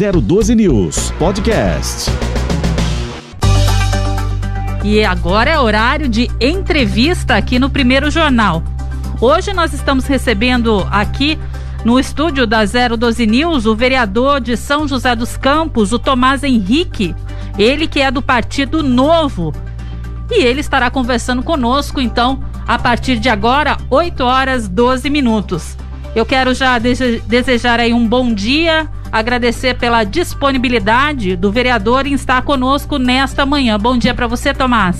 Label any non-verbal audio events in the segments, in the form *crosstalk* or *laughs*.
012 News Podcast. E agora é horário de entrevista aqui no Primeiro Jornal. Hoje nós estamos recebendo aqui no estúdio da 012 News o vereador de São José dos Campos, o Tomás Henrique, ele que é do Partido Novo. E ele estará conversando conosco, então, a partir de agora, 8 horas 12 minutos. Eu quero já desejar aí um bom dia, agradecer pela disponibilidade do vereador em estar conosco nesta manhã. Bom dia para você, Tomás.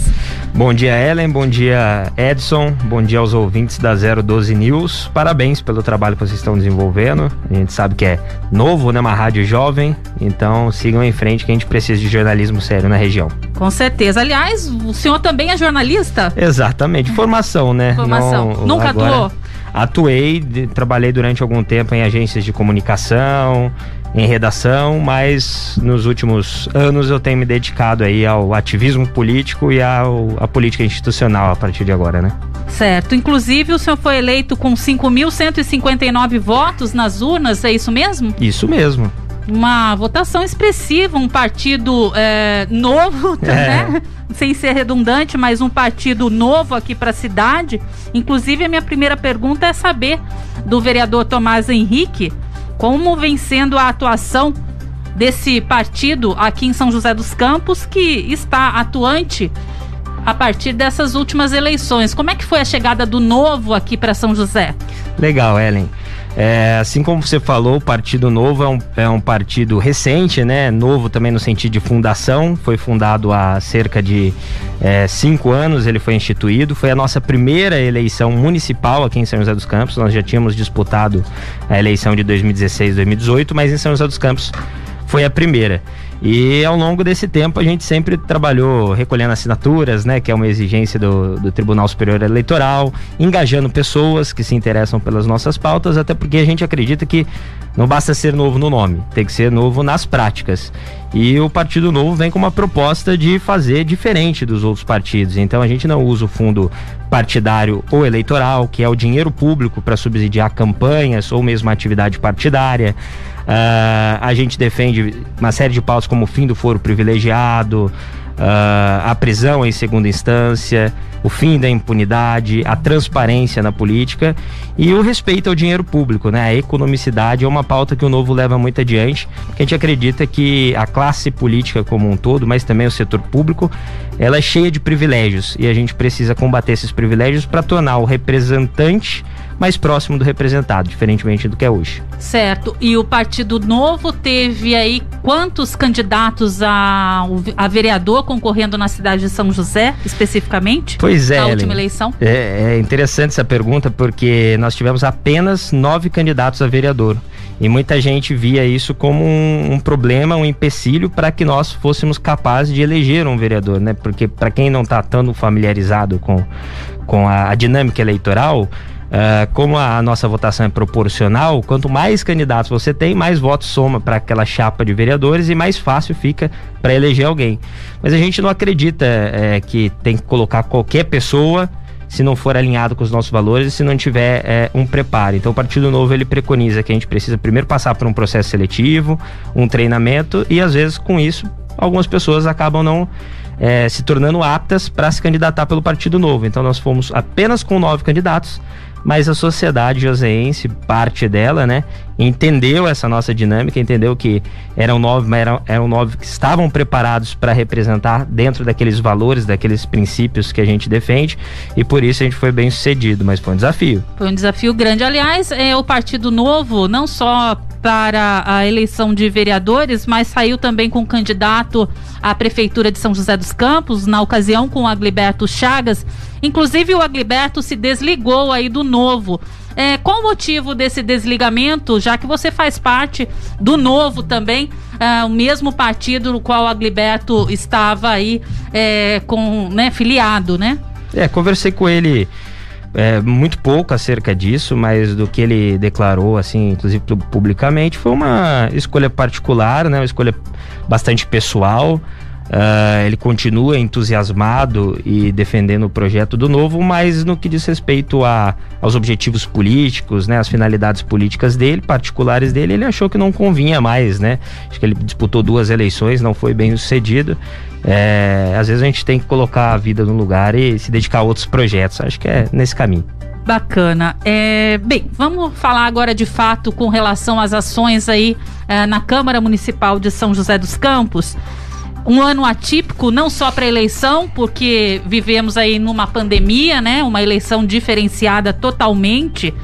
Bom dia, Ellen. Bom dia, Edson. Bom dia aos ouvintes da 012 News. Parabéns pelo trabalho que vocês estão desenvolvendo. A gente sabe que é novo, né? Uma rádio jovem. Então sigam em frente que a gente precisa de jornalismo sério na região. Com certeza. Aliás, o senhor também é jornalista? Exatamente. Formação, né? Formação. Não, Nunca agora... atuou? Atuei, de, trabalhei durante algum tempo em agências de comunicação, em redação, mas nos últimos anos eu tenho me dedicado aí ao ativismo político e ao, à política institucional a partir de agora, né? Certo. Inclusive, o senhor foi eleito com 5.159 votos nas urnas, é isso mesmo? Isso mesmo. Uma votação expressiva, um partido é, novo, *laughs* é. né? sem ser redundante, mas um partido novo aqui para a cidade. Inclusive, a minha primeira pergunta é saber do vereador Tomás Henrique como vem sendo a atuação desse partido aqui em São José dos Campos, que está atuante a partir dessas últimas eleições. Como é que foi a chegada do novo aqui para São José? Legal, Ellen. É, assim como você falou, o Partido Novo é um, é um partido recente, né? Novo também no sentido de fundação. Foi fundado há cerca de é, cinco anos, ele foi instituído. Foi a nossa primeira eleição municipal aqui em São José dos Campos. Nós já tínhamos disputado a eleição de 2016 2018, mas em São José dos Campos foi a primeira. E ao longo desse tempo a gente sempre trabalhou recolhendo assinaturas, né, que é uma exigência do, do Tribunal Superior Eleitoral, engajando pessoas que se interessam pelas nossas pautas, até porque a gente acredita que não basta ser novo no nome, tem que ser novo nas práticas. E o Partido Novo vem com uma proposta de fazer diferente dos outros partidos. Então a gente não usa o fundo partidário ou eleitoral, que é o dinheiro público para subsidiar campanhas ou mesmo atividade partidária. Uh, a gente defende uma série de pautas como o fim do foro privilegiado, a prisão em segunda instância, o fim da impunidade, a transparência na política e o respeito ao dinheiro público, né? A economicidade é uma pauta que o Novo leva muito adiante, porque a gente acredita que a classe política como um todo, mas também o setor público, ela é cheia de privilégios e a gente precisa combater esses privilégios para tornar o representante mais próximo do representado, diferentemente do que é hoje. Certo. E o Partido Novo teve aí quantos candidatos a, a vereador concorrendo na cidade de São José, especificamente? Pois é. Na última eleição? É, é interessante essa pergunta porque nós tivemos apenas nove candidatos a vereador. E muita gente via isso como um, um problema, um empecilho para que nós fôssemos capazes de eleger um vereador, né? Porque para quem não está tão familiarizado com, com a, a dinâmica eleitoral, Uh, como a nossa votação é proporcional, quanto mais candidatos você tem, mais votos soma para aquela chapa de vereadores e mais fácil fica para eleger alguém. Mas a gente não acredita é, que tem que colocar qualquer pessoa se não for alinhado com os nossos valores e se não tiver é, um preparo. Então o Partido Novo ele preconiza que a gente precisa primeiro passar por um processo seletivo, um treinamento e às vezes com isso algumas pessoas acabam não é, se tornando aptas para se candidatar pelo Partido Novo. Então nós fomos apenas com nove candidatos mas a sociedade joseense, parte dela, né, entendeu essa nossa dinâmica, entendeu que eram nove, eram, eram nove que estavam preparados para representar dentro daqueles valores, daqueles princípios que a gente defende, e por isso a gente foi bem sucedido, mas foi um desafio. Foi um desafio grande. Aliás, é o Partido Novo, não só para a eleição de vereadores, mas saiu também com candidato à Prefeitura de São José dos Campos, na ocasião com o Agliberto Chagas. Inclusive, o Agliberto se desligou aí do novo. É, qual o motivo desse desligamento, já que você faz parte do novo também, é, o mesmo partido no qual o Agliberto estava aí é, com, né, filiado, né? É, conversei com ele é, muito pouco acerca disso, mas do que ele declarou, assim, inclusive publicamente, foi uma escolha particular, né? Uma escolha bastante pessoal. Uh, ele continua entusiasmado e defendendo o projeto do novo, mas no que diz respeito a, aos objetivos políticos, né, as finalidades políticas dele, particulares dele, ele achou que não convinha mais, né? Acho que ele disputou duas eleições, não foi bem sucedido. É, às vezes a gente tem que colocar a vida no lugar e se dedicar a outros projetos. Acho que é nesse caminho. Bacana. É, bem, vamos falar agora de fato com relação às ações aí é, na Câmara Municipal de São José dos Campos um ano atípico, não só para eleição, porque vivemos aí numa pandemia, né? Uma eleição diferenciada totalmente.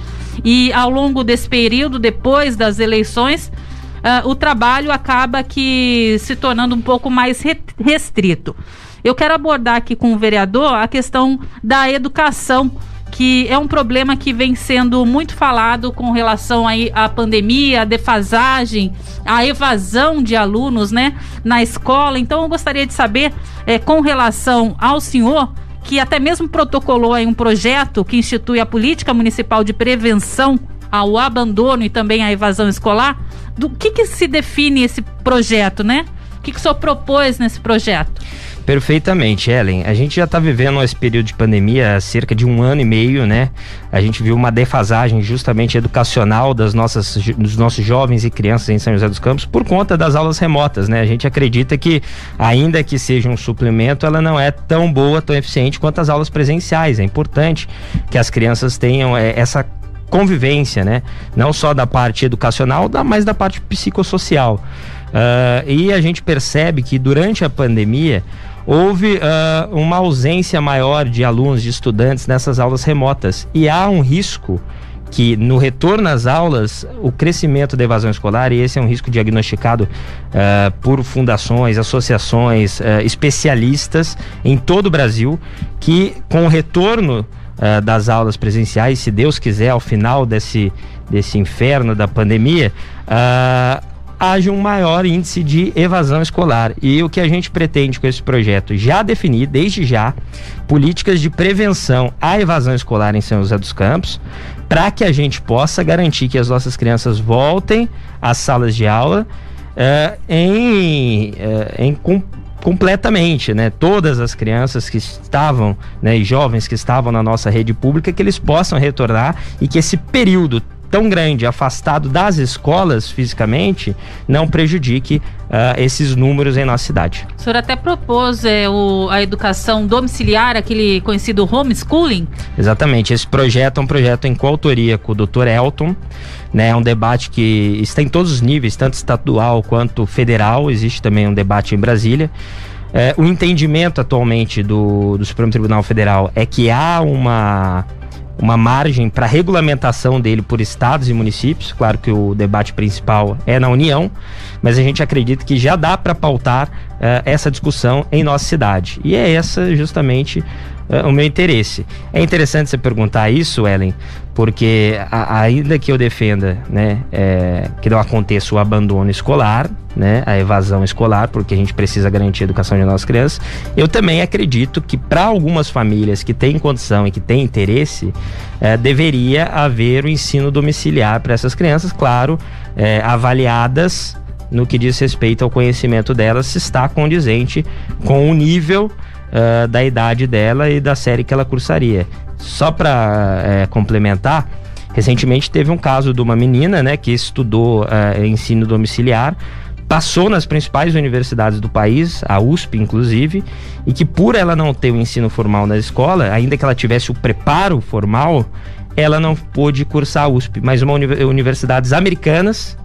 E ao longo desse período, depois das eleições, uh, o trabalho acaba que se tornando um pouco mais restrito. Eu quero abordar aqui com o vereador a questão da educação que é um problema que vem sendo muito falado com relação aí à pandemia, a defasagem, a evasão de alunos, né, na escola. Então eu gostaria de saber, é, com relação ao senhor, que até mesmo protocolou aí um projeto que institui a política municipal de prevenção ao abandono e também à evasão escolar. Do que, que se define esse projeto, né? O que, que o senhor propôs nesse projeto? Perfeitamente, Ellen. A gente já está vivendo esse período de pandemia há cerca de um ano e meio, né? A gente viu uma defasagem justamente educacional das nossas, dos nossos jovens e crianças em São José dos Campos por conta das aulas remotas, né? A gente acredita que, ainda que seja um suplemento, ela não é tão boa, tão eficiente quanto as aulas presenciais. É importante que as crianças tenham é, essa convivência, né? Não só da parte educacional, mas da parte psicossocial. Uh, e a gente percebe que durante a pandemia houve uh, uma ausência maior de alunos, de estudantes nessas aulas remotas. E há um risco que no retorno às aulas, o crescimento da evasão escolar, e esse é um risco diagnosticado uh, por fundações, associações, uh, especialistas em todo o Brasil, que com o retorno uh, das aulas presenciais, se Deus quiser, ao final desse, desse inferno da pandemia, haja um maior índice de evasão escolar. E o que a gente pretende com esse projeto? Já definir, desde já, políticas de prevenção à evasão escolar em São José dos Campos, para que a gente possa garantir que as nossas crianças voltem às salas de aula uh, em, uh, em com, completamente, né? Todas as crianças que estavam, né, e jovens que estavam na nossa rede pública, que eles possam retornar e que esse período tão grande, afastado das escolas fisicamente, não prejudique uh, esses números em nossa cidade. O senhor até propôs é, o, a educação domiciliar, aquele conhecido homeschooling? Exatamente. Esse projeto é um projeto em coautoria com o Dr. Elton. Né, é um debate que está em todos os níveis, tanto estadual quanto federal. Existe também um debate em Brasília. É, o entendimento atualmente do, do Supremo Tribunal Federal é que há uma uma margem para regulamentação dele por estados e municípios. Claro que o debate principal é na União, mas a gente acredita que já dá para pautar uh, essa discussão em nossa cidade. E é essa justamente uh, o meu interesse. É interessante você perguntar isso, Ellen, porque a, ainda que eu defenda né, é, que não aconteça o abandono escolar, né, a evasão escolar, porque a gente precisa garantir a educação de nossas crianças, eu também acredito que para algumas famílias que têm condição e que têm interesse, é, deveria haver o ensino domiciliar para essas crianças, claro, é, avaliadas no que diz respeito ao conhecimento delas, se está condizente com o nível uh, da idade dela e da série que ela cursaria. Só para é, complementar, recentemente teve um caso de uma menina, né, que estudou é, ensino domiciliar, passou nas principais universidades do país, a USP inclusive, e que por ela não ter o ensino formal na escola, ainda que ela tivesse o preparo formal, ela não pôde cursar a USP, mas uma uni universidades americanas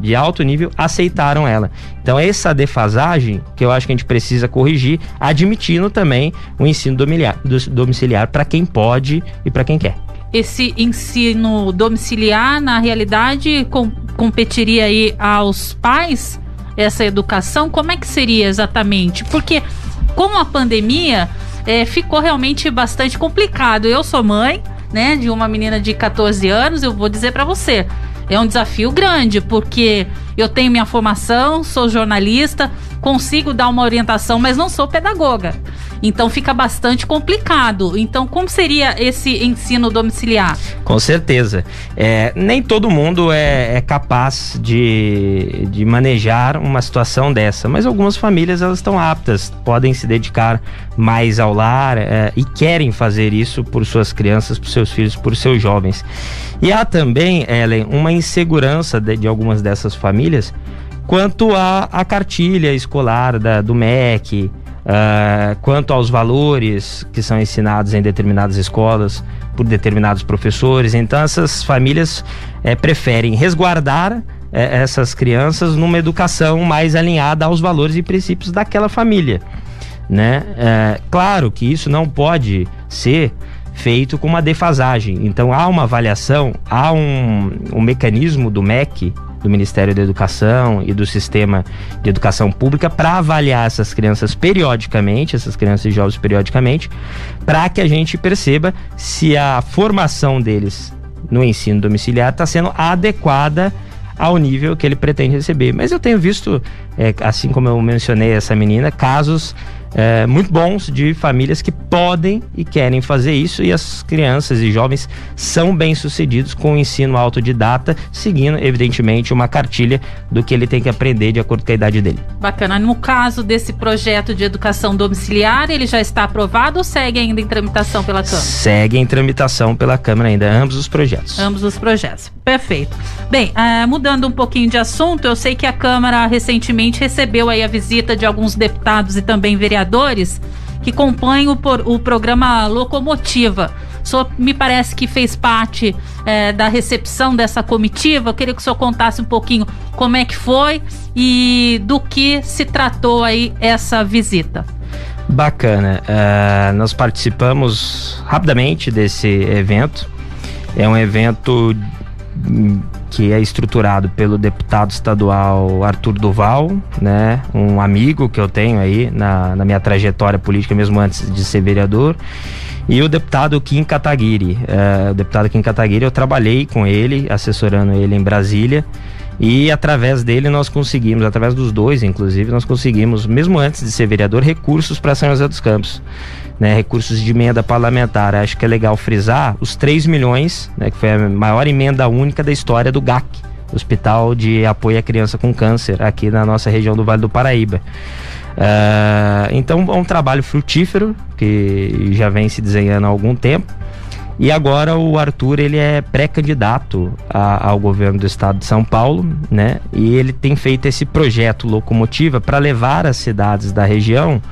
de alto nível aceitaram ela. Então, essa defasagem que eu acho que a gente precisa corrigir, admitindo também o ensino domiciliar, domiciliar para quem pode e para quem quer. Esse ensino domiciliar, na realidade, com, competiria aí aos pais essa educação? Como é que seria exatamente? Porque com a pandemia é, ficou realmente bastante complicado. Eu sou mãe, né, de uma menina de 14 anos, eu vou dizer para você, é um desafio grande, porque eu tenho minha formação, sou jornalista, consigo dar uma orientação, mas não sou pedagoga. Então fica bastante complicado. Então, como seria esse ensino domiciliar? Com certeza. É, nem todo mundo é, é, capaz de, de manejar uma situação dessa, mas algumas famílias elas estão aptas, podem se dedicar mais ao lar é, e querem fazer isso por suas crianças, por seus filhos, por seus jovens. E há também, Ellen, uma insegurança de, de algumas dessas famílias quanto à, cartilha escolar da, do MEC, Uh, quanto aos valores que são ensinados em determinadas escolas por determinados professores. Então, essas famílias é, preferem resguardar é, essas crianças numa educação mais alinhada aos valores e princípios daquela família. Né? É, claro que isso não pode ser feito com uma defasagem. Então, há uma avaliação, há um, um mecanismo do MEC do Ministério da Educação e do Sistema de Educação Pública para avaliar essas crianças periodicamente, essas crianças e jovens periodicamente, para que a gente perceba se a formação deles no ensino domiciliar está sendo adequada ao nível que ele pretende receber. Mas eu tenho visto, é, assim como eu mencionei essa menina, casos é, muito bons de famílias que podem e querem fazer isso e as crianças e jovens são bem sucedidos com o ensino autodidata, seguindo, evidentemente, uma cartilha do que ele tem que aprender de acordo com a idade dele. Bacana. No caso desse projeto de educação domiciliar, ele já está aprovado ou segue ainda em tramitação pela Câmara? Segue em tramitação pela Câmara ainda, ambos os projetos. Ambos os projetos. Perfeito. Bem, uh, mudando um pouquinho de assunto, eu sei que a Câmara recentemente recebeu aí a visita de alguns deputados e também vereadores que compõem o, por, o programa Locomotiva. Me parece que fez parte é, da recepção dessa comitiva. Eu queria que o senhor contasse um pouquinho como é que foi e do que se tratou aí essa visita. Bacana. Uh, nós participamos rapidamente desse evento. É um evento que é estruturado pelo deputado estadual Arthur Duval, né, um amigo que eu tenho aí na, na minha trajetória política, mesmo antes de ser vereador, e o deputado Kim Kataguiri. É, o deputado Kim Kataguiri, eu trabalhei com ele, assessorando ele em Brasília, e através dele nós conseguimos, através dos dois, inclusive, nós conseguimos, mesmo antes de ser vereador, recursos para São José dos Campos né, recursos de emenda parlamentar. Acho que é legal frisar os 3 milhões, né, que foi a maior emenda única da história do GAC, Hospital de Apoio à Criança com Câncer, aqui na nossa região do Vale do Paraíba. Uh, então é um trabalho frutífero que já vem se desenhando há algum tempo. E agora o Arthur ele é pré-candidato ao governo do estado de São Paulo, né? E ele tem feito esse projeto locomotiva para levar as cidades da região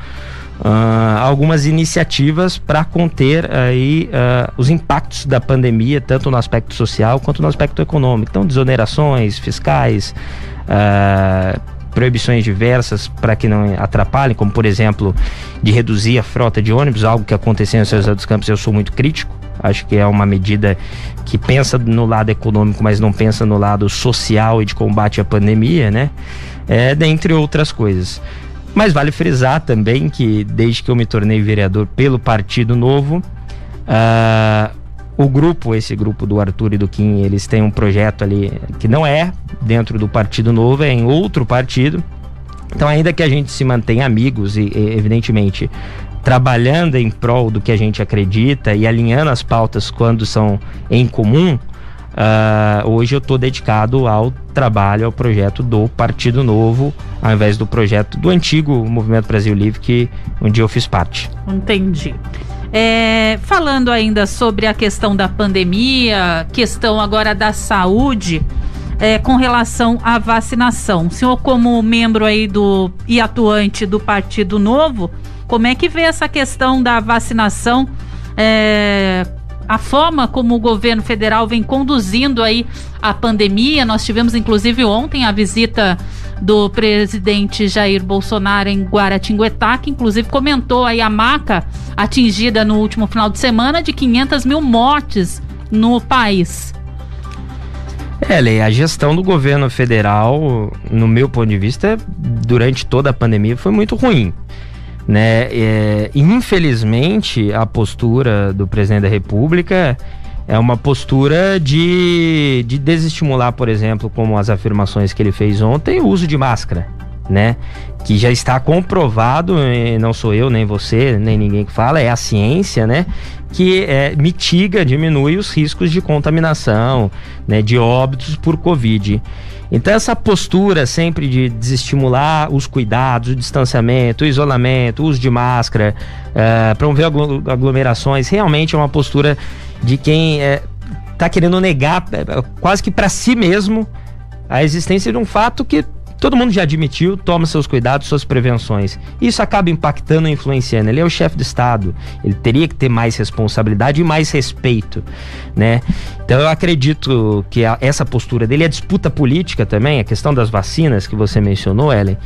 uh, algumas iniciativas para conter aí uh, os impactos da pandemia, tanto no aspecto social quanto no aspecto econômico. Então, desonerações fiscais, uh, proibições diversas para que não atrapalhem, como por exemplo, de reduzir a frota de ônibus, algo que aconteceu em São José dos Campos, eu sou muito crítico. Acho que é uma medida que pensa no lado econômico, mas não pensa no lado social e de combate à pandemia, né? É, dentre outras coisas. Mas vale frisar também que desde que eu me tornei vereador pelo Partido Novo, uh, o grupo, esse grupo do Arthur e do Kim, eles têm um projeto ali que não é dentro do Partido Novo, é em outro partido. Então, ainda que a gente se mantenha amigos e, e evidentemente, trabalhando em prol do que a gente acredita e alinhando as pautas quando são em comum, Uh, hoje eu estou dedicado ao trabalho, ao projeto do Partido Novo, ao invés do projeto do antigo Movimento Brasil Livre, que um dia eu fiz parte. Entendi. É, falando ainda sobre a questão da pandemia, questão agora da saúde, é, com relação à vacinação. O senhor, como membro aí do e atuante do Partido Novo, como é que vê essa questão da vacinação? É, a forma como o governo federal vem conduzindo aí a pandemia. Nós tivemos inclusive ontem a visita do presidente Jair Bolsonaro em Guaratinguetá, que inclusive comentou aí a marca atingida no último final de semana de 500 mil mortes no país. É, Lei, a gestão do governo federal, no meu ponto de vista, durante toda a pandemia foi muito ruim né? É, infelizmente, a postura do presidente da República é uma postura de, de desestimular, por exemplo, como as afirmações que ele fez ontem, o uso de máscara. né? Que já está comprovado, não sou eu, nem você, nem ninguém que fala, é a ciência, né? Que é, mitiga, diminui os riscos de contaminação, né? De óbitos por Covid. Então, essa postura sempre de desestimular os cuidados, o distanciamento, o isolamento, o uso de máscara, uh, promover aglomerações, realmente é uma postura de quem está eh, querendo negar, eh, quase que para si mesmo, a existência de um fato que Todo mundo já admitiu, toma seus cuidados, suas prevenções. Isso acaba impactando e influenciando. Ele é o chefe do Estado, ele teria que ter mais responsabilidade e mais respeito, né? Então eu acredito que a, essa postura dele, a disputa política também, a questão das vacinas que você mencionou, Ellen,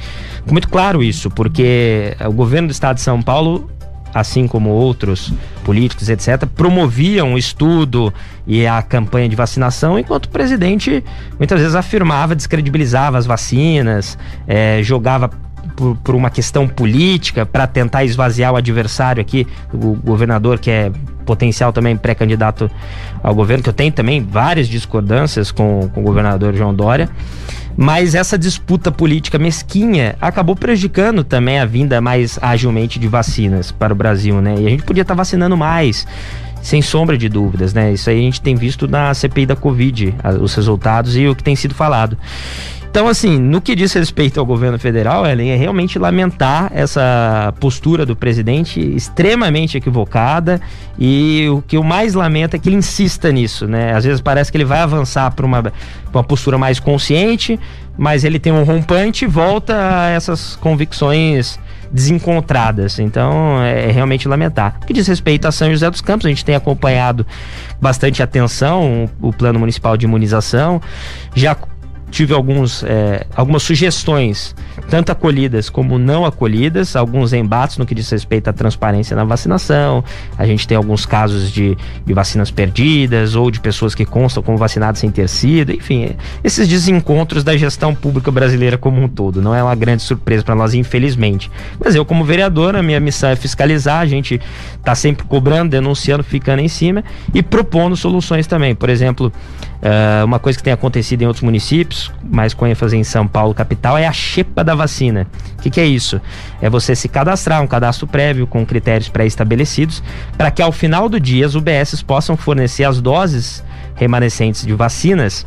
muito claro isso, porque o governo do Estado de São Paulo assim como outros políticos, etc., promoviam o estudo e a campanha de vacinação, enquanto o presidente muitas vezes afirmava, descredibilizava as vacinas, é, jogava por, por, uma questão política para tentar esvaziar o adversário aqui, o governador que é potencial também pré-candidato ao governo, que eu tenho também várias discordâncias com, com o governador João Dória. Mas essa disputa política mesquinha acabou prejudicando também a vinda mais agilmente de vacinas para o Brasil, né? E a gente podia estar tá vacinando mais sem sombra de dúvidas, né? Isso aí a gente tem visto na CPI da Covid, os resultados e o que tem sido falado. Então, assim, no que diz respeito ao governo federal, Ellen, é realmente lamentar essa postura do presidente extremamente equivocada e o que eu mais lamento é que ele insista nisso, né? Às vezes parece que ele vai avançar para uma, uma postura mais consciente, mas ele tem um rompante e volta a essas convicções desencontradas. Então é, é realmente lamentar. O que diz respeito a São José dos Campos, a gente tem acompanhado bastante atenção o, o plano municipal de imunização. Já tive alguns, é, algumas sugestões, tanto acolhidas como não acolhidas, alguns embates no que diz respeito à transparência na vacinação. A gente tem alguns casos de, de vacinas perdidas ou de pessoas que constam como vacinadas sem ter sido. Enfim, esses desencontros da gestão pública brasileira como um todo. Não é uma grande surpresa para nós, infelizmente. Mas eu, como vereador, a minha missão é fiscalizar. A gente está sempre cobrando, denunciando, ficando em cima e propondo soluções também. Por exemplo, uh, uma coisa que tem acontecido em outros municípios mais com ênfase em São Paulo capital, é a xepa da vacina. O que, que, é isso? É você se cadastrar, um cadastro prévio com critérios pré-estabelecidos, para que ao final do dia as UBSs possam fornecer as doses remanescentes de vacinas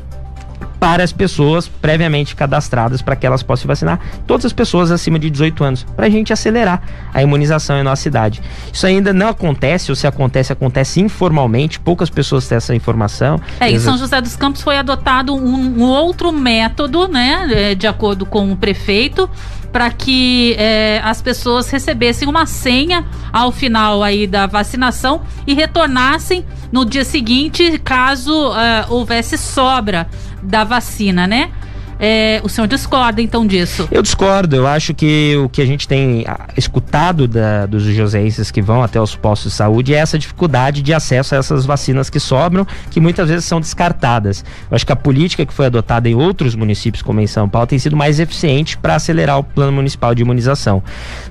para as pessoas previamente cadastradas para que elas possam vacinar todas as pessoas acima de 18 anos, para a gente acelerar a imunização em nossa cidade. Isso ainda não acontece, ou se acontece, acontece informalmente, poucas pessoas têm essa informação. É, em São José dos Campos foi adotado um, um outro método, né, é, de acordo com o prefeito, para que é, as pessoas recebessem uma senha ao final aí da vacinação e retornassem no dia seguinte caso é, houvesse sobra da vacina, né? É, o senhor discorda então disso? Eu discordo. Eu acho que o que a gente tem ah, escutado da, dos joseenses que vão até os postos de saúde é essa dificuldade de acesso a essas vacinas que sobram, que muitas vezes são descartadas. Eu acho que a política que foi adotada em outros municípios, como em São Paulo, tem sido mais eficiente para acelerar o plano municipal de imunização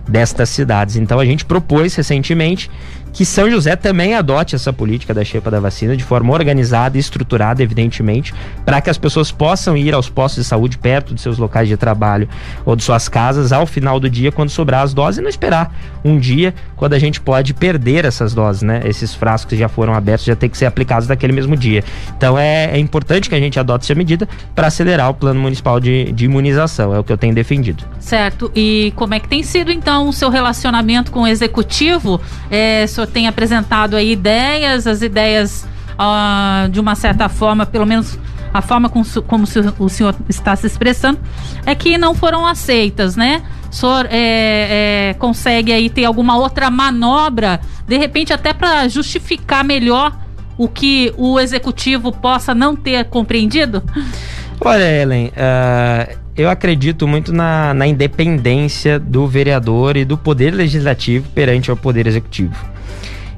destas cidades. Então a gente propôs recentemente que São José também adote essa política da xepa da vacina de forma organizada e estruturada, evidentemente, para que as pessoas possam ir aos postos de saúde perto de seus locais de trabalho ou de suas casas ao final do dia, quando sobrar as doses, e não esperar um dia quando a gente pode perder essas doses, né? Esses frascos que já foram abertos já tem que ser aplicados naquele mesmo dia. Então é, é importante que a gente adote essa medida para acelerar o plano municipal de, de imunização, é o que eu tenho defendido. Certo. E como é que tem sido então o seu relacionamento com o executivo? É, senhor tem apresentado aí ideias, as ideias uh, de uma certa forma, pelo menos a forma como, como o senhor está se expressando, é que não foram aceitas, né? O senhor é, é, consegue aí ter alguma outra manobra, de repente até para justificar melhor o que o executivo possa não ter compreendido? Olha, Ellen, uh, eu acredito muito na, na independência do vereador e do poder legislativo perante o poder executivo.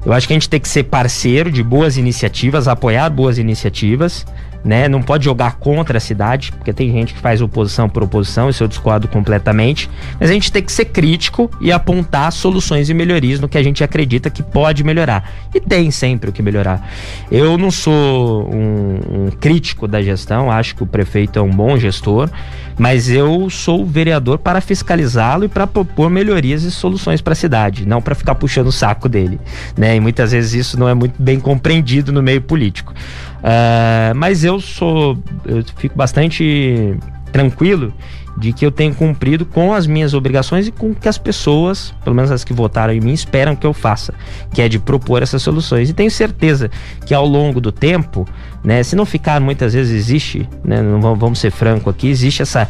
Eu acho que a gente tem que ser parceiro de boas iniciativas, apoiar boas iniciativas, né? Não pode jogar contra a cidade, porque tem gente que faz oposição por oposição, isso eu discordo completamente. Mas a gente tem que ser crítico e apontar soluções e melhorias no que a gente acredita que pode melhorar. E tem sempre o que melhorar. Eu não sou um, um crítico da gestão, acho que o prefeito é um bom gestor, mas eu sou vereador para fiscalizá-lo e para propor melhorias e soluções para a cidade, não para ficar puxando o saco dele, né? E muitas vezes isso não é muito bem compreendido no meio político. Uh, mas eu sou, eu fico bastante tranquilo de que eu tenho cumprido com as minhas obrigações e com o que as pessoas, pelo menos as que votaram em mim, esperam que eu faça, que é de propor essas soluções. E tenho certeza que ao longo do tempo, né, se não ficar muitas vezes existe, né, não vamos ser franco aqui, existe essa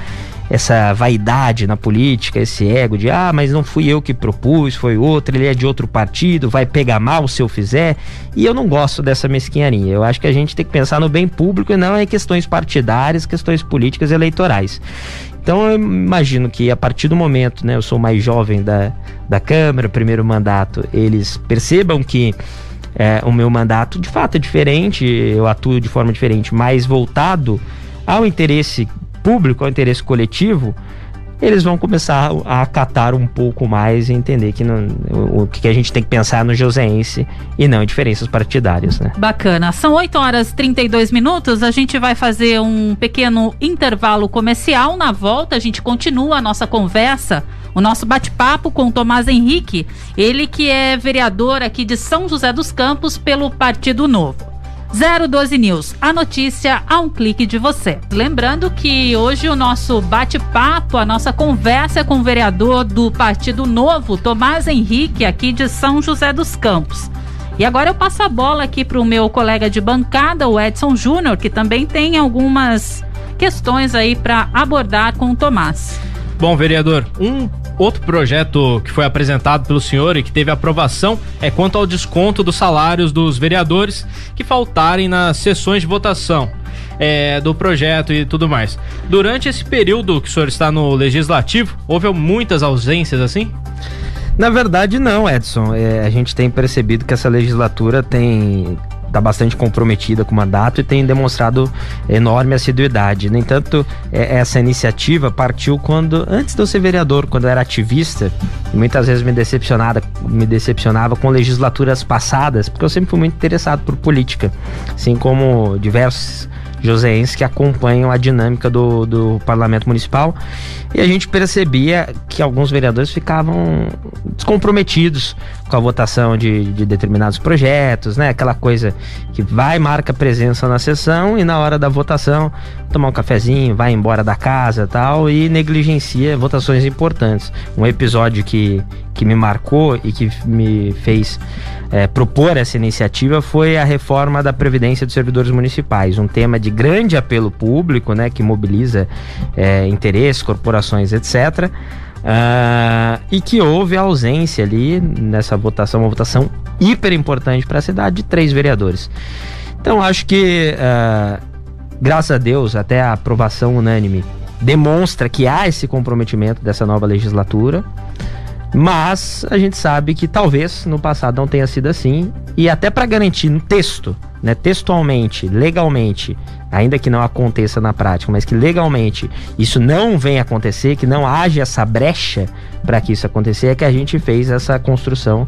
essa vaidade na política, esse ego de ah, mas não fui eu que propus, foi outro, ele é de outro partido, vai pegar mal se eu fizer. E eu não gosto dessa mesquinharia. Eu acho que a gente tem que pensar no bem público e não em questões partidárias, questões políticas e eleitorais. Então eu imagino que a partir do momento, né, eu sou mais jovem da, da Câmara, primeiro mandato, eles percebam que é, o meu mandato de fato é diferente, eu atuo de forma diferente, mais voltado ao interesse público, ao interesse coletivo, eles vão começar a acatar um pouco mais e entender que não, o, que a gente tem que pensar no joseense e não em diferenças partidárias, né? Bacana. São 8 horas e 32 minutos. A gente vai fazer um pequeno intervalo comercial. Na volta, a gente continua a nossa conversa, o nosso bate-papo com o Tomás Henrique, ele que é vereador aqui de São José dos Campos pelo Partido Novo. 012 News, a notícia a um clique de você. Lembrando que hoje o nosso bate-papo, a nossa conversa é com o vereador do Partido Novo, Tomás Henrique, aqui de São José dos Campos. E agora eu passo a bola aqui para o meu colega de bancada, o Edson Júnior, que também tem algumas questões aí para abordar com o Tomás. Bom, vereador, um outro projeto que foi apresentado pelo senhor e que teve aprovação é quanto ao desconto dos salários dos vereadores que faltarem nas sessões de votação. É, do projeto e tudo mais. Durante esse período que o senhor está no legislativo, houve muitas ausências assim? Na verdade, não, Edson. É, a gente tem percebido que essa legislatura tem está bastante comprometida com o mandato e tem demonstrado enorme assiduidade. No entanto, é, essa iniciativa partiu quando, antes de eu ser vereador, quando eu era ativista, muitas vezes me decepcionada, me decepcionava com legislaturas passadas, porque eu sempre fui muito interessado por política, assim como diversos joseenses que acompanham a dinâmica do, do parlamento municipal. E a gente percebia que alguns vereadores ficavam descomprometidos com a votação de, de determinados projetos, né? Aquela coisa que vai, marca presença na sessão e na hora da votação tomar um cafezinho, vai embora da casa tal e negligencia votações importantes. Um episódio que, que me marcou e que me fez é, propor essa iniciativa foi a reforma da Previdência dos Servidores Municipais, um tema de grande apelo público, né, que mobiliza é, interesses, corporações, etc. Uh, e que houve a ausência ali nessa votação, uma votação hiper importante para a cidade de três vereadores. Então acho que, uh, graças a Deus, até a aprovação unânime demonstra que há esse comprometimento dessa nova legislatura. Mas a gente sabe que talvez no passado não tenha sido assim. E até para garantir no texto, né, textualmente, legalmente, ainda que não aconteça na prática, mas que legalmente isso não venha acontecer, que não haja essa brecha para que isso acontecer, é que a gente fez essa construção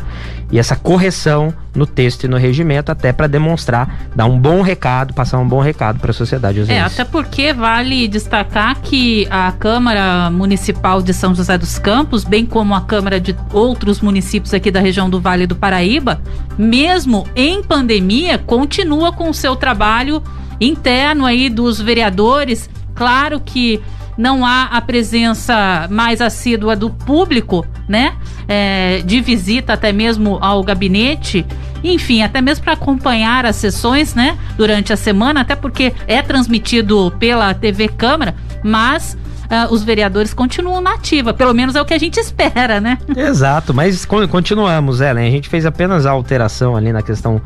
e essa correção no texto e no regimento, até para demonstrar, dar um bom recado, passar um bom recado para a sociedade. É, até porque vale destacar que a Câmara Municipal de São José dos Campos, bem como a Câmara de outros municípios aqui da região do Vale do Paraíba, mesmo em pandemia, continua com o seu trabalho interno aí dos vereadores. Claro que não há a presença mais assídua do público, né? É, de visita até mesmo ao gabinete, enfim, até mesmo para acompanhar as sessões, né? Durante a semana, até porque é transmitido pela TV Câmara, mas uh, os vereadores continuam na ativa. Pelo menos é o que a gente *laughs* espera, né? Exato, mas continuamos, Ellen. A gente fez apenas a alteração ali na questão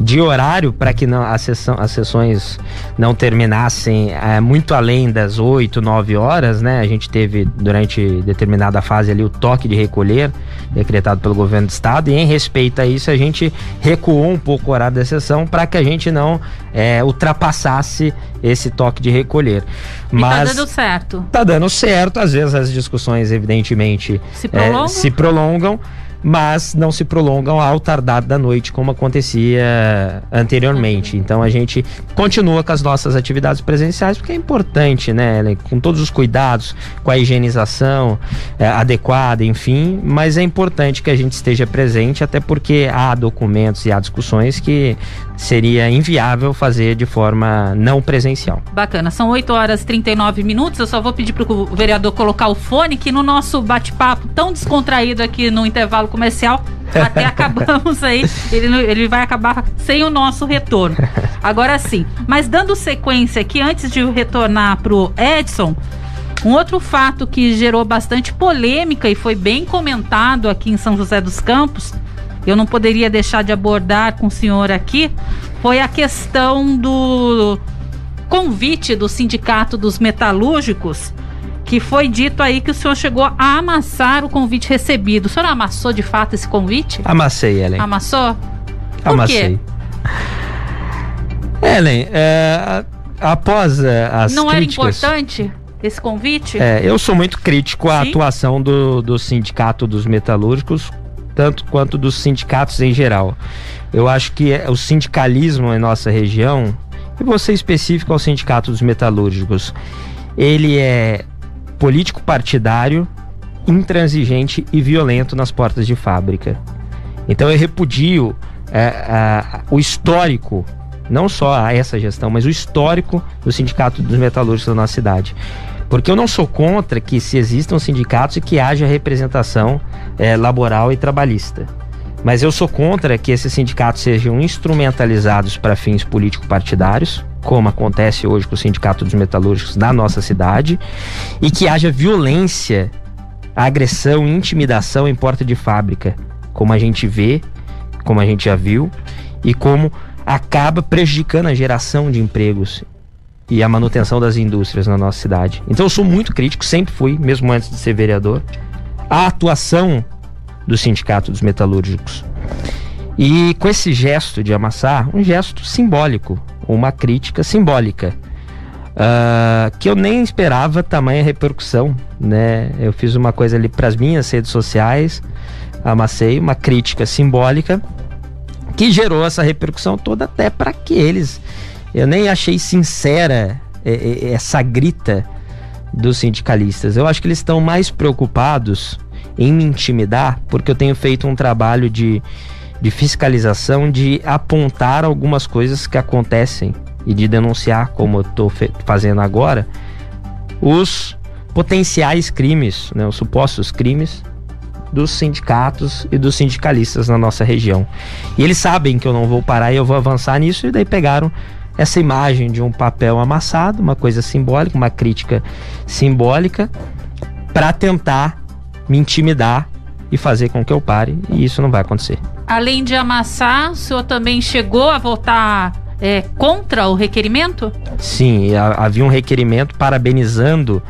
de horário para que não, a sessão, as sessões não terminassem é, muito além das 8, 9 horas, né? A gente teve durante determinada fase ali o toque de recolher decretado pelo governo do estado e em respeito a isso a gente recuou um pouco o horário da sessão para que a gente não é, ultrapassasse esse toque de recolher. Mas e tá dando certo. Tá dando certo, às vezes as discussões evidentemente se prolongam, é, se prolongam mas não se prolongam ao tardar da noite, como acontecia anteriormente. Então a gente continua com as nossas atividades presenciais, porque é importante, né, Ellen? Com todos os cuidados, com a higienização é, adequada, enfim, mas é importante que a gente esteja presente, até porque há documentos e há discussões que seria inviável fazer de forma não presencial. Bacana, são 8 horas e 39 minutos. Eu só vou pedir para o vereador colocar o fone, que no nosso bate-papo tão descontraído aqui no intervalo comercial, *laughs* até acabamos aí, ele, ele vai acabar sem o nosso retorno. *laughs* Agora sim, mas dando sequência aqui, antes de retornar para o Edson. Um outro fato que gerou bastante polêmica e foi bem comentado aqui em São José dos Campos eu não poderia deixar de abordar com o senhor aqui foi a questão do convite do Sindicato dos Metalúrgicos, que foi dito aí que o senhor chegou a amassar o convite recebido. O senhor amassou de fato esse convite? Amassei, Ellen. Amassou? Por Amassei. Quê? Ellen, é, após é, as Não críticas... era importante esse convite? É, eu sou muito crítico à Sim? atuação do, do Sindicato dos Metalúrgicos tanto quanto dos sindicatos em geral. Eu acho que o sindicalismo em nossa região, e você específico ao Sindicato dos Metalúrgicos, ele é político partidário, intransigente e violento nas portas de fábrica. Então eu repudio é, o histórico, não só a essa gestão, mas o histórico do Sindicato dos Metalúrgicos da nossa cidade. Porque eu não sou contra que se existam sindicatos e que haja representação é, laboral e trabalhista. Mas eu sou contra que esses sindicatos sejam instrumentalizados para fins político-partidários, como acontece hoje com o Sindicato dos Metalúrgicos da nossa cidade, e que haja violência, agressão, intimidação em porta de fábrica, como a gente vê, como a gente já viu, e como acaba prejudicando a geração de empregos e a manutenção das indústrias na nossa cidade. Então eu sou muito crítico, sempre fui, mesmo antes de ser vereador, à atuação do Sindicato dos Metalúrgicos. E com esse gesto de amassar, um gesto simbólico, uma crítica simbólica, uh, que eu nem esperava tamanha repercussão, né? Eu fiz uma coisa ali para as minhas redes sociais, amassei uma crítica simbólica que gerou essa repercussão toda até para que eles eu nem achei sincera é, é, essa grita dos sindicalistas. Eu acho que eles estão mais preocupados em me intimidar, porque eu tenho feito um trabalho de, de fiscalização, de apontar algumas coisas que acontecem e de denunciar, como eu estou fazendo agora, os potenciais crimes, né, os supostos crimes dos sindicatos e dos sindicalistas na nossa região. E eles sabem que eu não vou parar e eu vou avançar nisso, e daí pegaram essa imagem de um papel amassado, uma coisa simbólica, uma crítica simbólica, para tentar me intimidar e fazer com que eu pare, e isso não vai acontecer. Além de amassar, o senhor também chegou a votar é, contra o requerimento? Sim, havia um requerimento parabenizando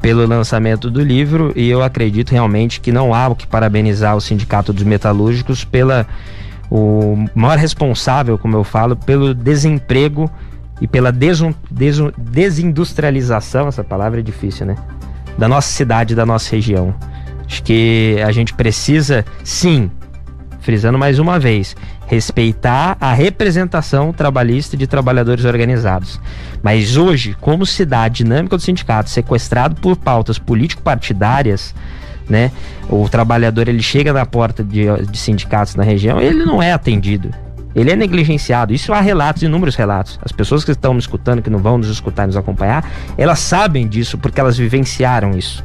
pelo lançamento do livro e eu acredito realmente que não há o que parabenizar o Sindicato dos Metalúrgicos pela o maior responsável, como eu falo, pelo desemprego e pela desindustrialização, essa palavra é difícil, né? Da nossa cidade, da nossa região. Acho que a gente precisa, sim, frisando mais uma vez, respeitar a representação trabalhista de trabalhadores organizados. Mas hoje, como se dá a dinâmica do sindicato sequestrado por pautas político-partidárias, né? O trabalhador ele chega na porta de, de sindicatos na região, ele não é atendido. Ele é negligenciado. Isso há relatos, inúmeros relatos. As pessoas que estão me escutando, que não vão nos escutar, nos acompanhar, elas sabem disso porque elas vivenciaram isso.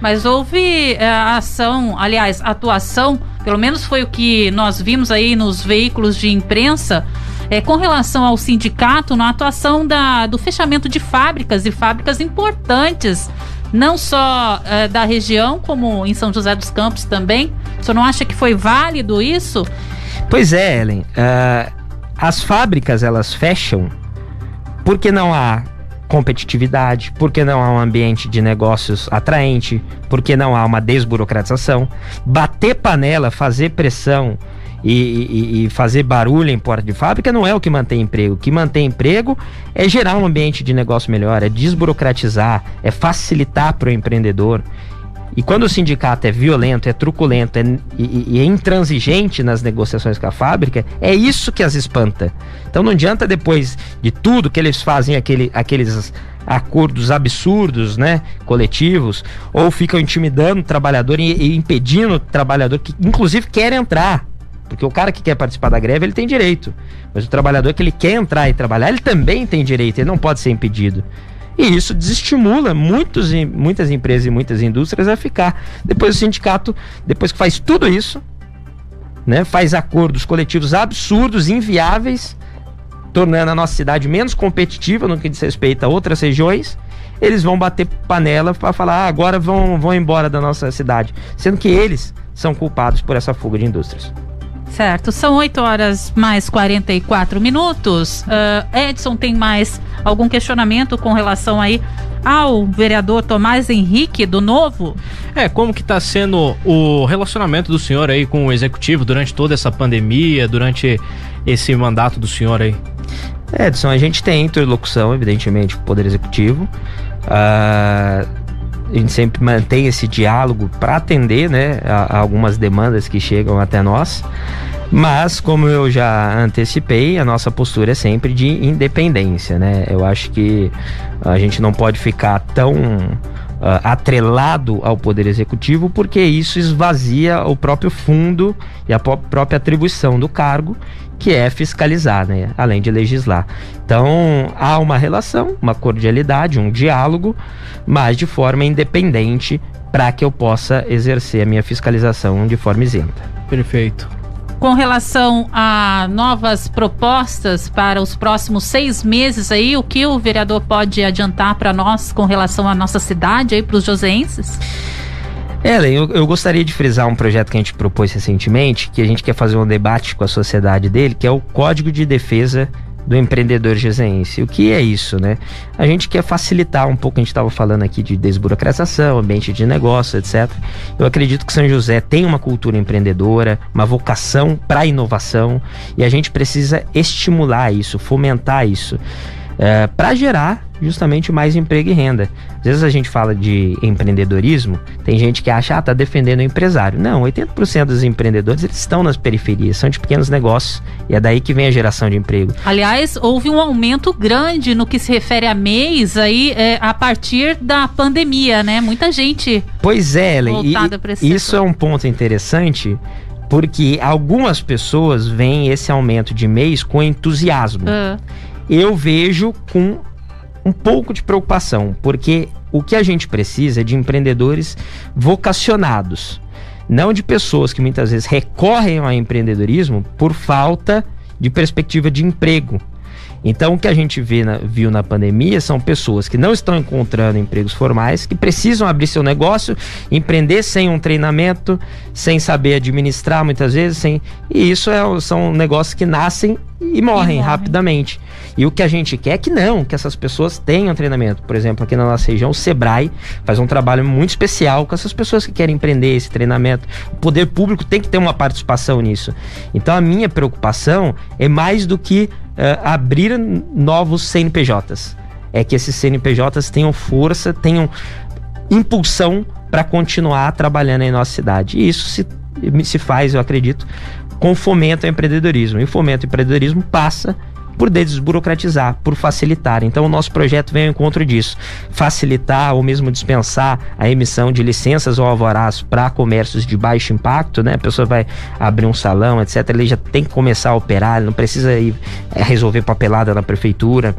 Mas houve é, ação, aliás, atuação, pelo menos foi o que nós vimos aí nos veículos de imprensa, é, com relação ao sindicato, na atuação da, do fechamento de fábricas e fábricas importantes não só uh, da região, como em São José dos Campos também. O senhor não acha que foi válido isso? Pois é, Ellen. Uh, as fábricas elas fecham porque não há competitividade, porque não há um ambiente de negócios atraente, porque não há uma desburocratização. Bater panela, fazer pressão e, e, e, fazer barulho em porta de fábrica não é o que mantém emprego. O que mantém emprego é gerar um ambiente de negócio melhor, é desburocratizar, é facilitar para o empreendedor. E quando o sindicato é violento, é truculento é, e, e, é intransigente nas negociações com a fábrica, é isso que as espanta. Então não adianta depois de tudo que eles fazem aquele, aqueles acordos absurdos, né, coletivos, ou ficam intimidando o trabalhador e, e impedindo o trabalhador que inclusive quer entrar. Porque o cara que quer participar da greve, ele tem direito. Mas o trabalhador que ele quer entrar e trabalhar, ele também tem direito, ele não pode ser impedido. E isso desestimula muitos, muitas empresas e muitas indústrias a ficar. Depois o sindicato, depois que faz tudo isso, né, faz acordos coletivos absurdos, inviáveis, tornando a nossa cidade menos competitiva no que diz respeito a outras regiões, eles vão bater panela para falar, ah, agora vão, vão embora da nossa cidade. Sendo que eles são culpados por essa fuga de indústrias. Certo, são 8 horas mais 44 minutos. Uh, Edson, tem mais algum questionamento com relação aí ao vereador Tomás Henrique do Novo? É, como que está sendo o relacionamento do senhor aí com o executivo durante toda essa pandemia, durante esse mandato do senhor aí? Edson, a gente tem interlocução, evidentemente, com o Poder Executivo. Uh, a gente sempre mantém esse diálogo para atender né, a, a algumas demandas que chegam até nós. Mas, como eu já antecipei, a nossa postura é sempre de independência, né? Eu acho que a gente não pode ficar tão atrelado ao Poder Executivo, porque isso esvazia o próprio fundo e a própria atribuição do cargo, que é fiscalizar, né? Além de legislar. Então, há uma relação, uma cordialidade, um diálogo, mas de forma independente para que eu possa exercer a minha fiscalização de forma isenta. Perfeito com relação a novas propostas para os próximos seis meses aí, o que o vereador pode adiantar para nós com relação à nossa cidade aí, para os joseenses? Ellen, eu, eu, gostaria de frisar um projeto que a gente propôs recentemente, que a gente quer fazer um debate com a sociedade dele, que é o Código de Defesa do empreendedor geseense. O que é isso, né? A gente quer facilitar um pouco, a gente estava falando aqui de desburocratização, ambiente de negócio, etc. Eu acredito que São José tem uma cultura empreendedora, uma vocação para inovação e a gente precisa estimular isso, fomentar isso é, para gerar justamente mais emprego e renda. Às vezes a gente fala de empreendedorismo, tem gente que acha, ah, tá defendendo o empresário. Não, 80% dos empreendedores eles estão nas periferias, são de pequenos negócios e é daí que vem a geração de emprego. Aliás, houve um aumento grande no que se refere a mês aí é, a partir da pandemia, né? Muita gente. Pois é, Ellen, e, isso setor. é um ponto interessante porque algumas pessoas veem esse aumento de mês com entusiasmo. Uh eu vejo com um pouco de preocupação, porque o que a gente precisa é de empreendedores vocacionados, não de pessoas que muitas vezes recorrem ao empreendedorismo por falta de perspectiva de emprego. Então, o que a gente vê na, viu na pandemia são pessoas que não estão encontrando empregos formais, que precisam abrir seu negócio, empreender sem um treinamento, sem saber administrar muitas vezes, sem... e isso é, são negócios que nascem e morrem, e rapidamente. E o que a gente quer é que não, que essas pessoas tenham treinamento. Por exemplo, aqui na nossa região, o Sebrae faz um trabalho muito especial com essas pessoas que querem empreender esse treinamento. O poder público tem que ter uma participação nisso. Então a minha preocupação é mais do que uh, abrir novos CNPJs. É que esses CNPJs tenham força, tenham impulsão para continuar trabalhando em nossa cidade. E isso se, se faz, eu acredito, com fomento ao empreendedorismo. E o fomento ao empreendedorismo passa por desburocratizar, por facilitar. Então o nosso projeto vem ao encontro disso, facilitar ou mesmo dispensar a emissão de licenças ou alvarás para comércios de baixo impacto, né? A pessoa vai abrir um salão, etc. Ele já tem que começar a operar, ele não precisa ir é, resolver papelada na prefeitura.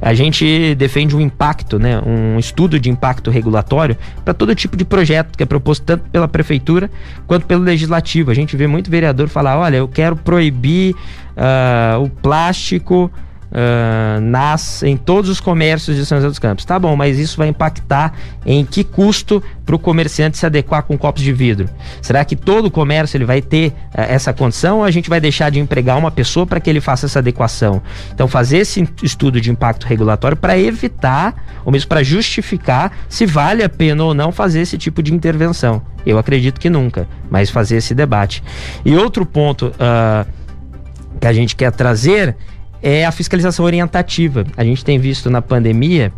A gente defende um impacto, né? Um estudo de impacto regulatório para todo tipo de projeto que é proposto tanto pela prefeitura quanto pelo legislativo. A gente vê muito vereador falar, olha, eu quero proibir uh, o plástico uh, nas, em todos os comércios de São José dos Campos. Tá bom, mas isso vai impactar em que custo para o comerciante se adequar com copos de vidro? Será que todo o comércio ele vai ter uh, essa condição ou a gente vai deixar de empregar uma pessoa para que ele faça essa adequação? Então, fazer esse estudo de impacto regulatório para evitar, ou mesmo para justificar se vale a pena ou não fazer esse tipo de intervenção. Eu acredito que nunca, mas fazer esse debate. E outro ponto uh, que a gente quer trazer é a fiscalização orientativa. A gente tem visto na pandemia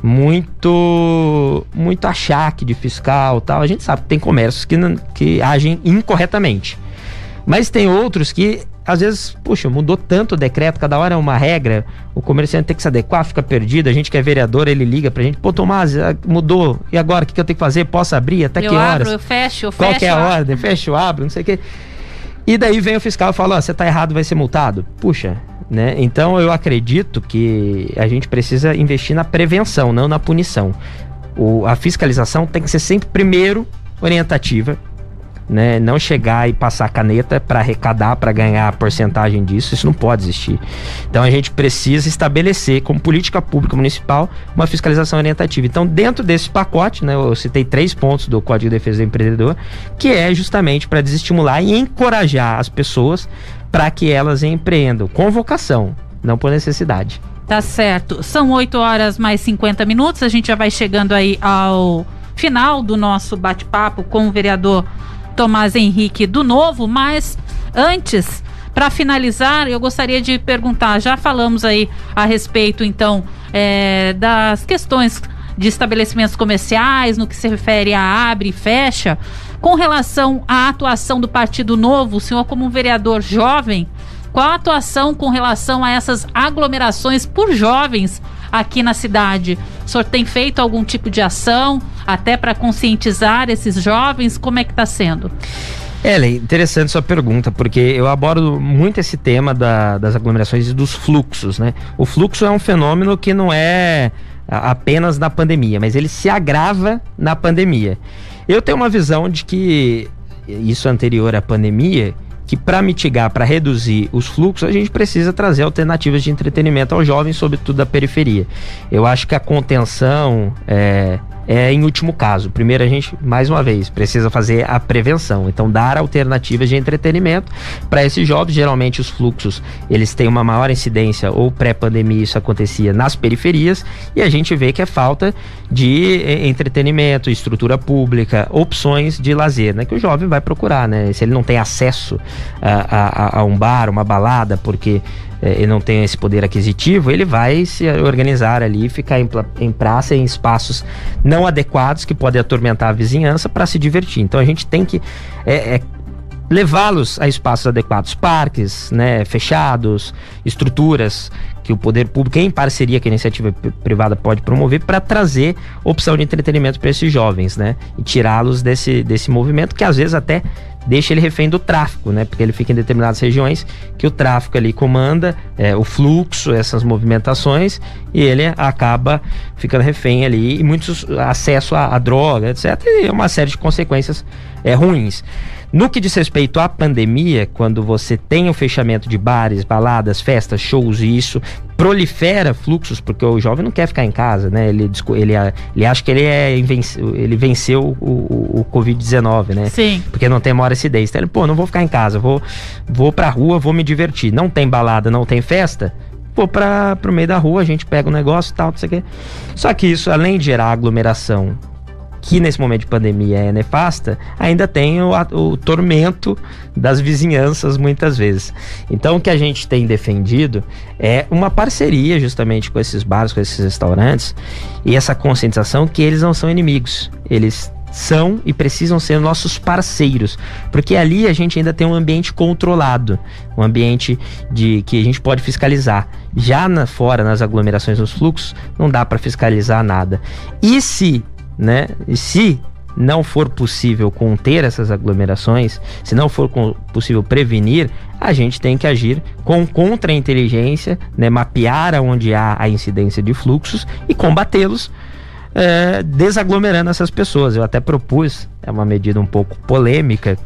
muito muito achaque de fiscal tal. A gente sabe que tem comércios que, que agem incorretamente. Mas tem outros que, às vezes, puxa, mudou tanto o decreto, cada hora é uma regra, o comerciante tem que se adequar, fica perdido. A gente que é vereador, ele liga pra gente, pô, Tomás, ah, mudou, e agora o que, que eu tenho que fazer? Posso abrir? Até eu que horas? Abro, eu fecho, eu Qual fecho. que é a ordem? Fecho, abro, não sei o que. E daí vem o fiscal e fala: Ó, você tá errado, vai ser multado. Puxa, né? Então eu acredito que a gente precisa investir na prevenção, não na punição. O, a fiscalização tem que ser sempre primeiro orientativa, né? Não chegar e passar caneta para arrecadar, para ganhar a porcentagem disso, isso não pode existir. Então a gente precisa estabelecer como política pública municipal uma fiscalização orientativa. Então dentro desse pacote, né, eu citei três pontos do Código de Defesa do Empreendedor, que é justamente para desestimular e encorajar as pessoas para que elas empreendam com vocação, não por necessidade. Tá certo. São 8 horas mais 50 minutos. A gente já vai chegando aí ao final do nosso bate-papo com o vereador Tomás Henrique do Novo, mas antes, para finalizar, eu gostaria de perguntar, já falamos aí a respeito, então, é, das questões de estabelecimentos comerciais, no que se refere a abre e fecha, com relação à atuação do Partido Novo, o senhor como um vereador jovem, qual a atuação com relação a essas aglomerações por jovens aqui na cidade? O senhor tem feito algum tipo de ação até para conscientizar esses jovens? Como é que está sendo? Ellen, interessante sua pergunta, porque eu abordo muito esse tema da, das aglomerações e dos fluxos, né? O fluxo é um fenômeno que não é apenas na pandemia, mas ele se agrava na pandemia. Eu tenho uma visão de que isso anterior à pandemia, que para mitigar, para reduzir os fluxos, a gente precisa trazer alternativas de entretenimento aos jovens, sobretudo da periferia. Eu acho que a contenção é, é em último caso. Primeiro, a gente, mais uma vez, precisa fazer a prevenção. Então, dar alternativas de entretenimento para esses jovens. Geralmente, os fluxos eles têm uma maior incidência, ou pré-pandemia isso acontecia nas periferias, e a gente vê que é falta de eh, entretenimento, estrutura pública, opções de lazer, né? Que o jovem vai procurar, né? Se ele não tem acesso a, a, a um bar, uma balada, porque é, ele não tem esse poder aquisitivo, ele vai se organizar ali, ficar em, em praça, em espaços não adequados que podem atormentar a vizinhança para se divertir. Então a gente tem que é, é, levá-los a espaços adequados, parques, né, fechados, estruturas que o poder público, em parceria com a iniciativa privada, pode promover para trazer opção de entretenimento para esses jovens, né, e tirá-los desse, desse movimento que às vezes até deixa ele refém do tráfico, né? Porque ele fica em determinadas regiões que o tráfico ali comanda é, o fluxo, essas movimentações, e ele acaba ficando refém ali e muitos acesso à, droga, etc. E uma série de consequências é, ruins. No que diz respeito à pandemia, quando você tem o fechamento de bares, baladas, festas, shows e isso prolifera fluxos, porque o jovem não quer ficar em casa, né? Ele, ele, ele acha que ele, é ele venceu o, o, o Covid-19, né? Sim. Porque não tem maior acidez. Então ele, pô, não vou ficar em casa, vou, vou pra rua, vou me divertir. Não tem balada, não tem festa, pô, para pro meio da rua, a gente pega um negócio e tal, não sei o quê. Só que isso, além de gerar aglomeração que nesse momento de pandemia é nefasta, ainda tem o, o tormento das vizinhanças muitas vezes. Então o que a gente tem defendido é uma parceria justamente com esses bares, com esses restaurantes e essa conscientização que eles não são inimigos. Eles são e precisam ser nossos parceiros, porque ali a gente ainda tem um ambiente controlado, um ambiente de que a gente pode fiscalizar. Já na, fora nas aglomerações, nos fluxos, não dá para fiscalizar nada. E se né? E se não for possível conter essas aglomerações, se não for possível prevenir, a gente tem que agir com contra-inteligência, né? mapear onde há a incidência de fluxos e combatê-los, é, desaglomerando essas pessoas. Eu até propus, é uma medida um pouco polêmica,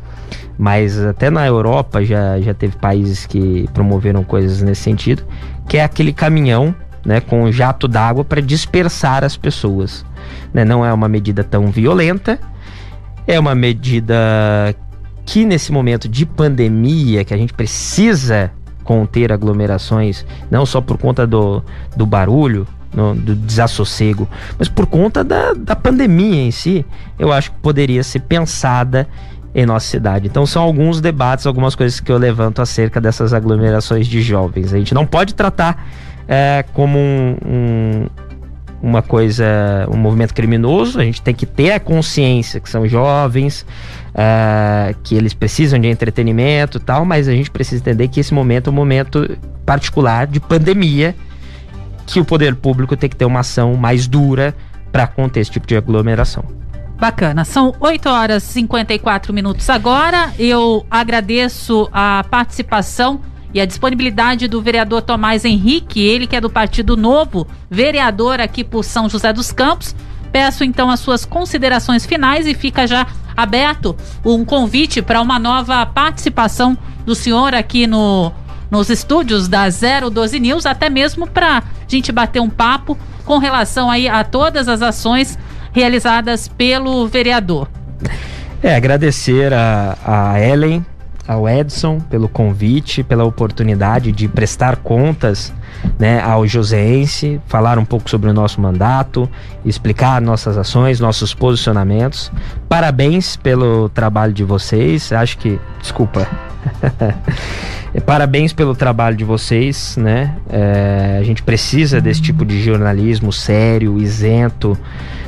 mas até na Europa já, já teve países que promoveram coisas nesse sentido, que é aquele caminhão né, com jato d'água para dispersar as pessoas. Né? Não é uma medida tão violenta, é uma medida que nesse momento de pandemia, que a gente precisa conter aglomerações, não só por conta do, do barulho, no, do desassossego, mas por conta da, da pandemia em si, eu acho que poderia ser pensada em nossa cidade. Então são alguns debates, algumas coisas que eu levanto acerca dessas aglomerações de jovens. A gente não pode tratar é, como um, um, uma coisa, um movimento criminoso. A gente tem que ter a consciência que são jovens, é, que eles precisam de entretenimento e tal, mas a gente precisa entender que esse momento é um momento particular de pandemia, que o poder público tem que ter uma ação mais dura para conter esse tipo de aglomeração. Bacana. São 8 horas e 54 minutos agora. Eu agradeço a participação e a disponibilidade do vereador Tomás Henrique, ele que é do Partido Novo, vereador aqui por São José dos Campos. Peço então as suas considerações finais e fica já aberto um convite para uma nova participação do senhor aqui no nos estúdios da 012 News, até mesmo para a gente bater um papo com relação aí a todas as ações realizadas pelo vereador. É, agradecer a, a Ellen ao Edson pelo convite, pela oportunidade de prestar contas né, ao Joseense, falar um pouco sobre o nosso mandato, explicar nossas ações, nossos posicionamentos. Parabéns pelo trabalho de vocês. Acho que. Desculpa. *laughs* Parabéns pelo trabalho de vocês, né? É, a gente precisa desse tipo de jornalismo sério, isento,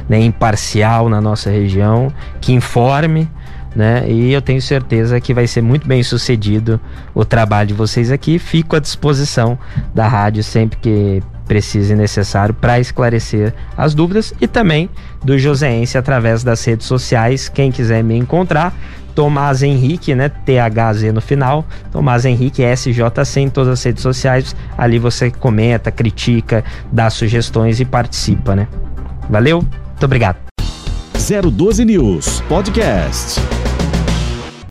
né, imparcial na nossa região, que informe né? E eu tenho certeza que vai ser muito bem sucedido o trabalho de vocês aqui. Fico à disposição da rádio sempre que precise e necessário para esclarecer as dúvidas e também do Joseense através das redes sociais. Quem quiser me encontrar, Tomás Henrique, né? THZ no final. Tomás Henrique SJC em todas as redes sociais. Ali você comenta, critica, dá sugestões e participa, né? Valeu, muito obrigado. 012 News Podcast.